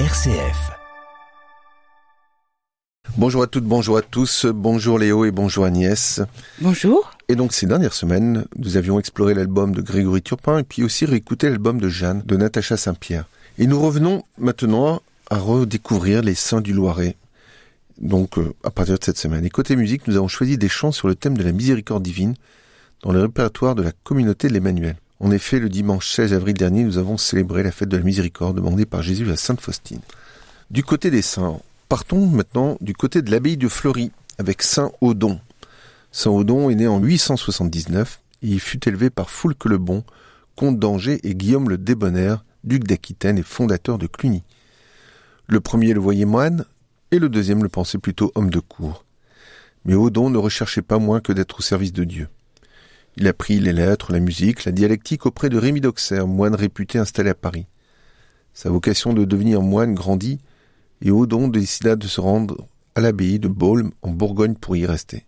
RCF. Bonjour à toutes, bonjour à tous, bonjour Léo et bonjour Agnès. Bonjour. Et donc ces dernières semaines, nous avions exploré l'album de Grégory Turpin et puis aussi réécouté l'album de Jeanne de Natacha Saint-Pierre. Et nous revenons maintenant à redécouvrir les saints du Loiret. Donc euh, à partir de cette semaine. Et côté musique, nous avons choisi des chants sur le thème de la miséricorde divine dans le répertoire de la communauté de l'Emmanuel. En effet, le dimanche 16 avril dernier, nous avons célébré la fête de la miséricorde demandée par Jésus à Sainte Faustine. Du côté des saints, partons maintenant du côté de l'abbaye de Fleury avec Saint Odon. Saint Odon est né en 879 et il fut élevé par Foulque le Bon, comte d'Angers et Guillaume le Débonnaire, duc d'Aquitaine et fondateur de Cluny. Le premier le voyait moine et le deuxième le pensait plutôt homme de cour. Mais Odon ne recherchait pas moins que d'être au service de Dieu. Il apprit les lettres, la musique, la dialectique auprès de Rémy d'Auxerre, moine réputé installé à Paris. Sa vocation de devenir moine grandit, et Odon décida de se rendre à l'abbaye de Baulmes en Bourgogne pour y rester.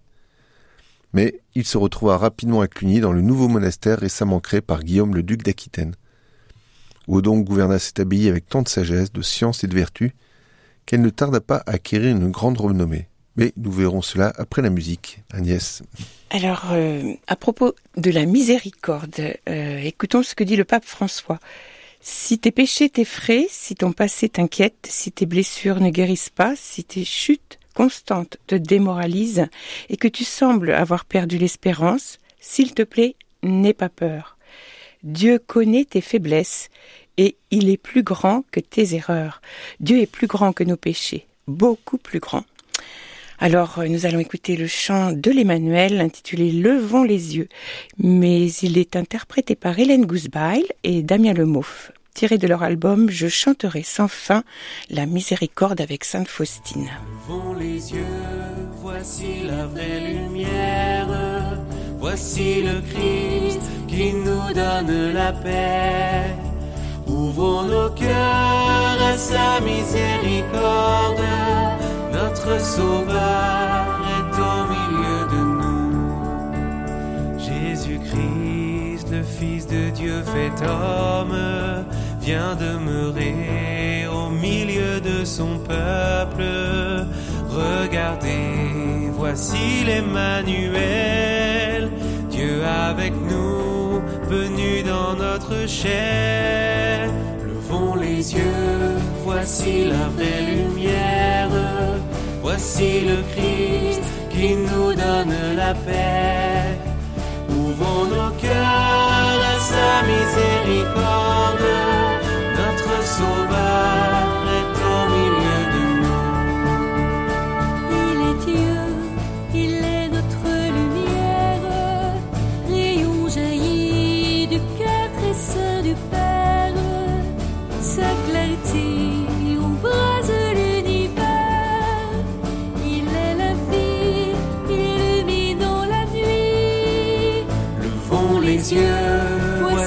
Mais il se retrouva rapidement à Cluny dans le nouveau monastère récemment créé par Guillaume le duc d'Aquitaine. Odon gouverna cette abbaye avec tant de sagesse, de science et de vertu qu'elle ne tarda pas à acquérir une grande renommée. Mais nous verrons cela après la musique. Agnès. Alors, euh, à propos de la miséricorde, euh, écoutons ce que dit le pape François. Si tes péchés t'effraient, si ton passé t'inquiète, si tes blessures ne guérissent pas, si tes chutes constantes te démoralisent et que tu sembles avoir perdu l'espérance, s'il te plaît, n'aie pas peur. Dieu connaît tes faiblesses et il est plus grand que tes erreurs. Dieu est plus grand que nos péchés, beaucoup plus grand. Alors euh, nous allons écouter le chant de l'Emmanuel intitulé Levons les yeux, mais il est interprété par Hélène Gousbail et Damien Lemoff, tiré de leur album Je chanterai sans fin la miséricorde avec Sainte Faustine. Voici la vraie lumière, voici le Christ qui nous donne la paix. Ouvrons nos cœurs à sa miséricorde notre Sauveur est au milieu de nous. Jésus-Christ, le Fils de Dieu fait homme, vient demeurer au milieu de son peuple. Regardez, voici l'Emmanuel, Dieu avec nous, venu dans notre chair. Levons les yeux, voici la vraie lumière. Voici le Christ qui nous donne la paix. Ouvrons nos cœurs à sa miséricorde.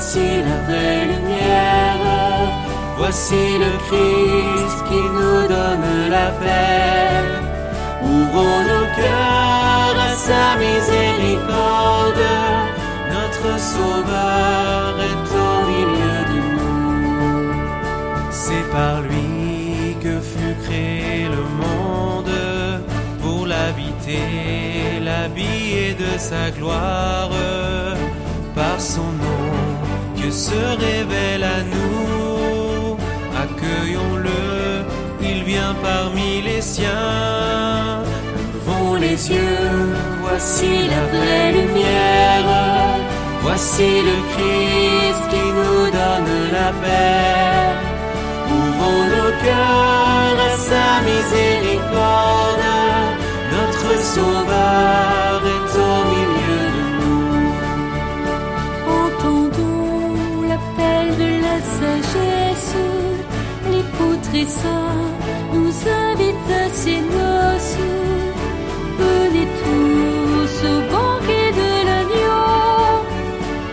Voici la vraie lumière. Voici le Christ qui nous donne la paix. Ouvrons nos cœurs à sa miséricorde. Notre Sauveur est au milieu de nous. C'est par lui que fut créé le monde pour l'habiter, l'habiller de sa gloire. Par son nom, Se révèle à nous. Accueillons-le, il vient parmi les siens. Levons les yeux, voici la vraie lumière. Voici le Christ qui nous donne la paix. Ouvrons nos cœurs à sa miséricorde. Notre Sauveur Nous invite à ses noces. Venez tous au banquet de l'agneau.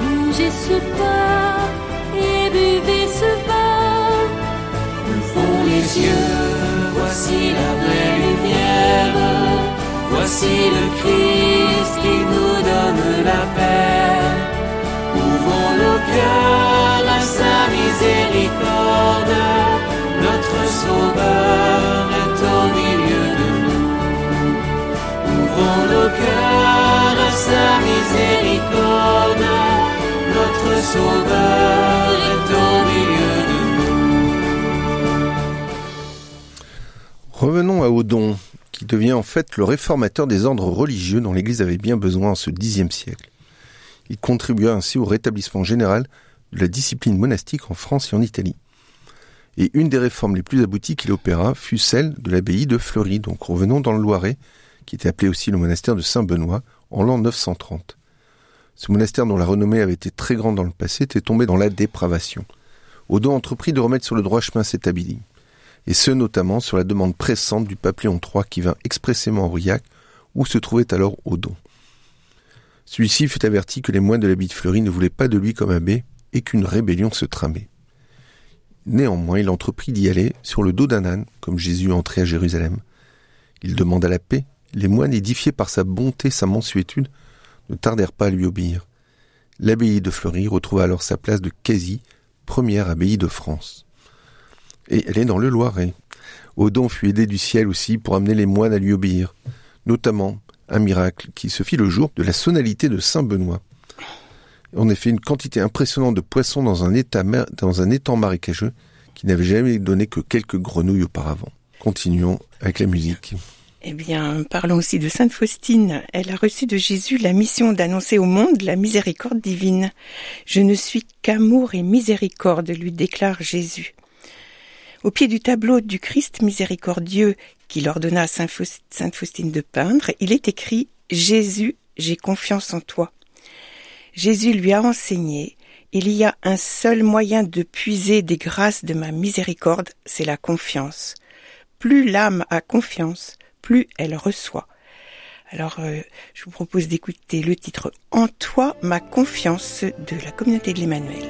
Mangez ce pain et buvez ce vin. Levons les yeux, voici la vraie lumière. Voici le Christ qui nous donne la paix. Sauveur est au milieu de nous. Ouvrons nos cœurs à sa miséricorde. Notre Sauveur est au milieu de nous. Revenons à Odon, qui devient en fait le réformateur des ordres religieux dont l'Église avait bien besoin en ce Xe siècle. Il contribua ainsi au rétablissement général de la discipline monastique en France et en Italie. Et une des réformes les plus abouties qu'il opéra fut celle de l'abbaye de Fleury, donc revenons dans le Loiret, qui était appelé aussi le monastère de Saint-Benoît, en l'an 930. Ce monastère dont la renommée avait été très grande dans le passé était tombé dans la dépravation. Odon entreprit de remettre sur le droit chemin cette abbaye, et ce notamment sur la demande pressante du pape Léon III qui vint expressément à Aurillac, où se trouvait alors Odon. Celui-ci fut averti que les moines de l'abbaye de Fleury ne voulaient pas de lui comme abbé et qu'une rébellion se tramait. Néanmoins, il entreprit d'y aller sur le dos d'un âne, comme Jésus entrait à Jérusalem. Il demanda la paix. Les moines, édifiés par sa bonté, sa mansuétude, ne tardèrent pas à lui obéir. L'abbaye de Fleury retrouva alors sa place de quasi première abbaye de France. Et elle est dans le Loiret. Odon fut aidé du ciel aussi pour amener les moines à lui obéir, notamment un miracle qui se fit le jour de la sonalité de Saint Benoît. En effet, une quantité impressionnante de poissons dans un, état, dans un étang marécageux qui n'avait jamais donné que quelques grenouilles auparavant. Continuons avec la musique. Eh bien, parlons aussi de Sainte Faustine. Elle a reçu de Jésus la mission d'annoncer au monde la miséricorde divine. Je ne suis qu'amour et miséricorde, lui déclare Jésus. Au pied du tableau du Christ miséricordieux qu'il ordonna à Sainte Faustine de peindre, il est écrit Jésus, j'ai confiance en toi. Jésus lui a enseigné il y a un seul moyen de puiser des grâces de ma miséricorde, c'est la confiance. Plus l'âme a confiance, plus elle reçoit. Alors, euh, je vous propose d'écouter le titre En toi, ma confiance de la communauté de l'Emmanuel.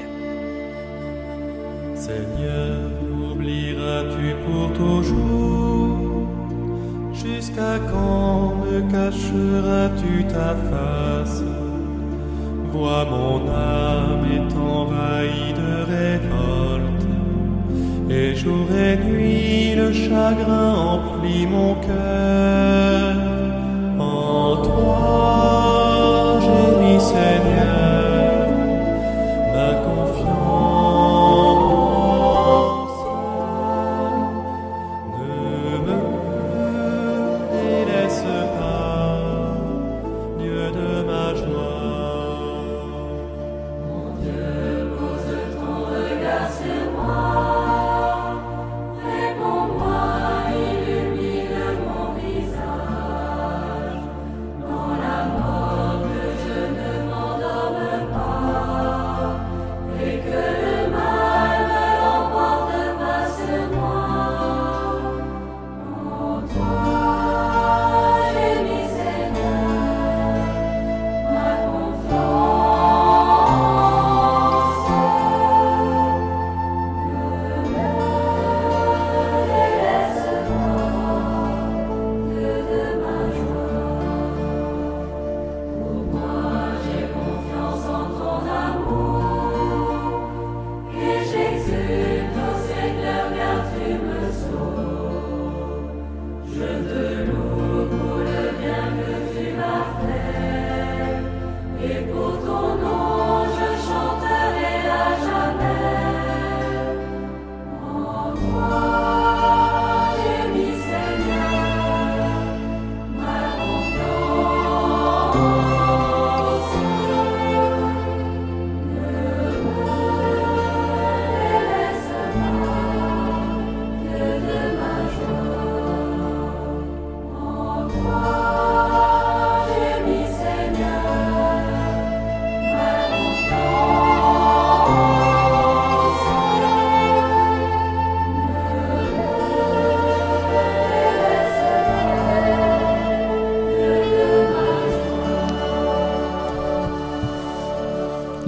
Jusqu'à quand me cacheras-tu ta face? Vois mon âme est envahie de révolte, et jour et nuit le chagrin emplit mon cœur.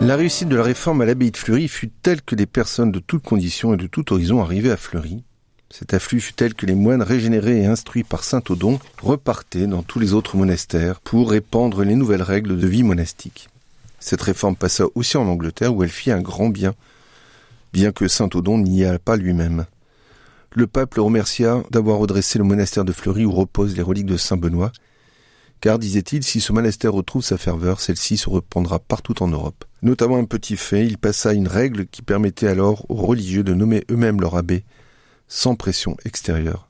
La réussite de la réforme à l'abbaye de Fleury fut telle que des personnes de toutes conditions et de tout horizon arrivaient à Fleury. Cet afflux fut tel que les moines régénérés et instruits par saint Odon repartaient dans tous les autres monastères pour répandre les nouvelles règles de vie monastique. Cette réforme passa aussi en Angleterre où elle fit un grand bien, bien que saint Odon n'y alla pas lui-même. Le pape le remercia d'avoir redressé le monastère de Fleury où reposent les reliques de saint Benoît, car, disait-il, si ce monastère retrouve sa ferveur, celle-ci se répandra partout en Europe. Notamment un petit fait, il passa une règle qui permettait alors aux religieux de nommer eux-mêmes leur abbé, sans pression extérieure.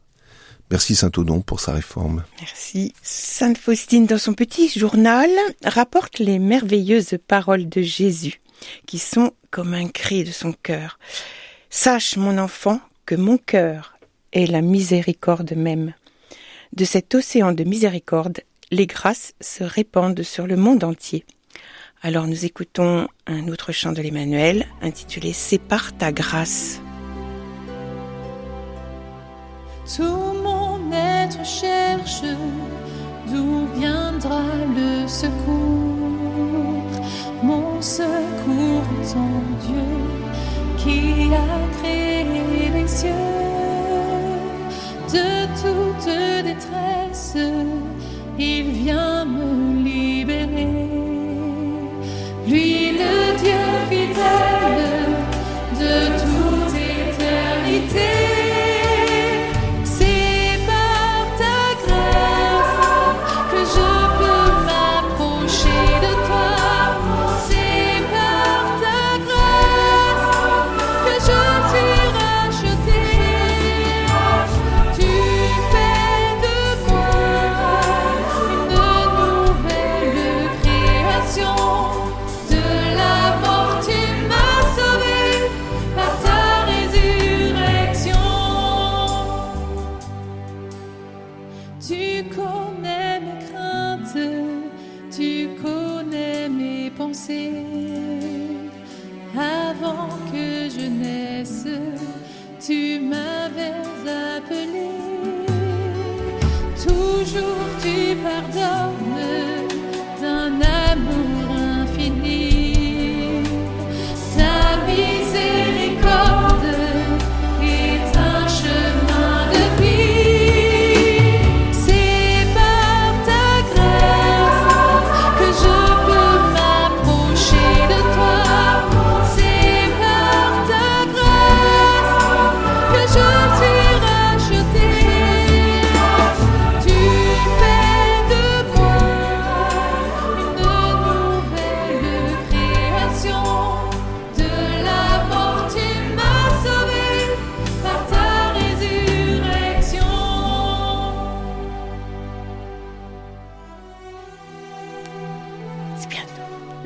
Merci Saint Odon pour sa réforme. Merci. Sainte Faustine, dans son petit journal, rapporte les merveilleuses paroles de Jésus, qui sont comme un cri de son cœur. Sache, mon enfant, que mon cœur est la miséricorde même. De cet océan de miséricorde, les grâces se répandent sur le monde entier. Alors nous écoutons un autre chant de l'Emmanuel intitulé Sépare ta grâce. Tout mon être cherche d'où viendra le secours. Mon secours est en Dieu qui a créé les cieux. De toute détresse, il vient me libérer.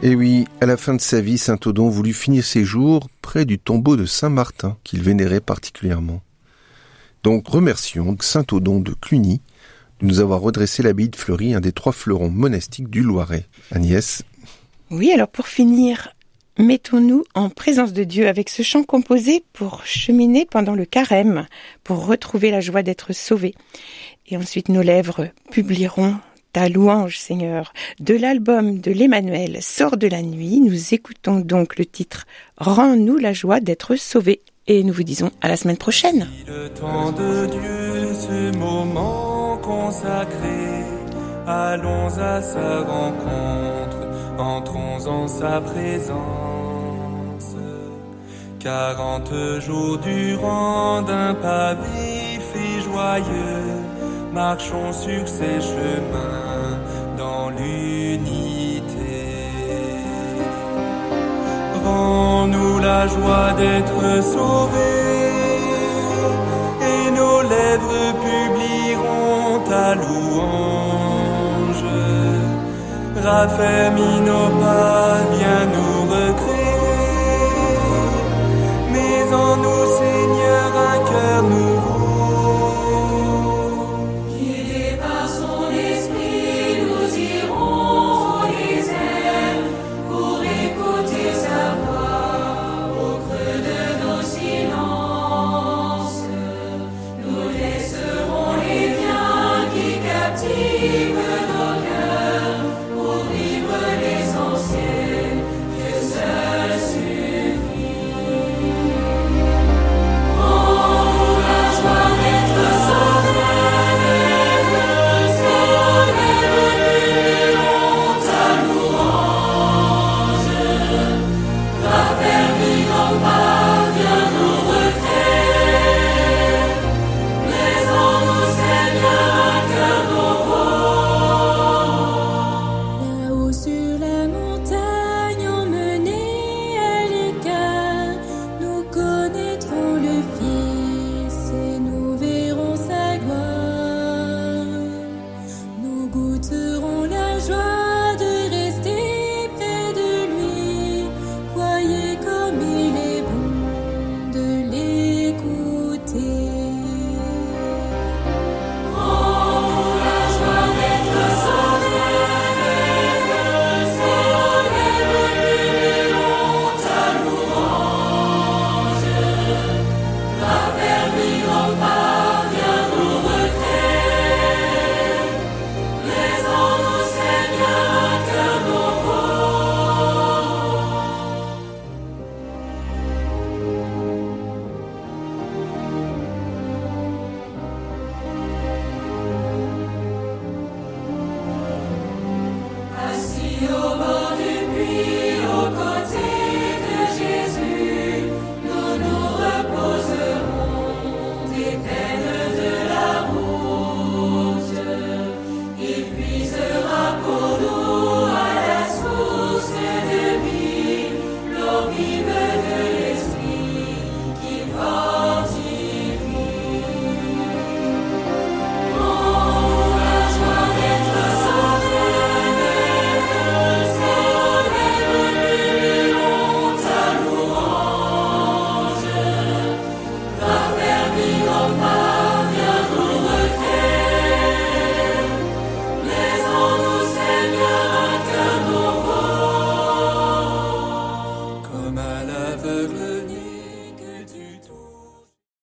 Et oui, à la fin de sa vie, Saint Odon voulut finir ses jours près du tombeau de Saint Martin, qu'il vénérait particulièrement. Donc remercions Saint Odon de Cluny de nous avoir redressé l'abbaye de Fleury, un des trois fleurons monastiques du Loiret. Agnès, Oui, alors pour finir, mettons-nous en présence de Dieu avec ce chant composé pour cheminer pendant le carême, pour retrouver la joie d'être sauvé. Et ensuite nos lèvres publieront ta louange, Seigneur. De l'album de l'Emmanuel Sort de la nuit, nous écoutons donc le titre Rends-nous la joie d'être sauvés. Et nous vous disons à la semaine prochaine. Le temps de Dieu, ce moment consacré, allons à sa rencontre, entrons en sa présence. Quarante jours durant d'un pas vif et joyeux, marchons sur ses chemins dans l'unité. Rends-nous la joie d'être sauvés, et nos lèvres publieront ta louange. Raffermis nos pas,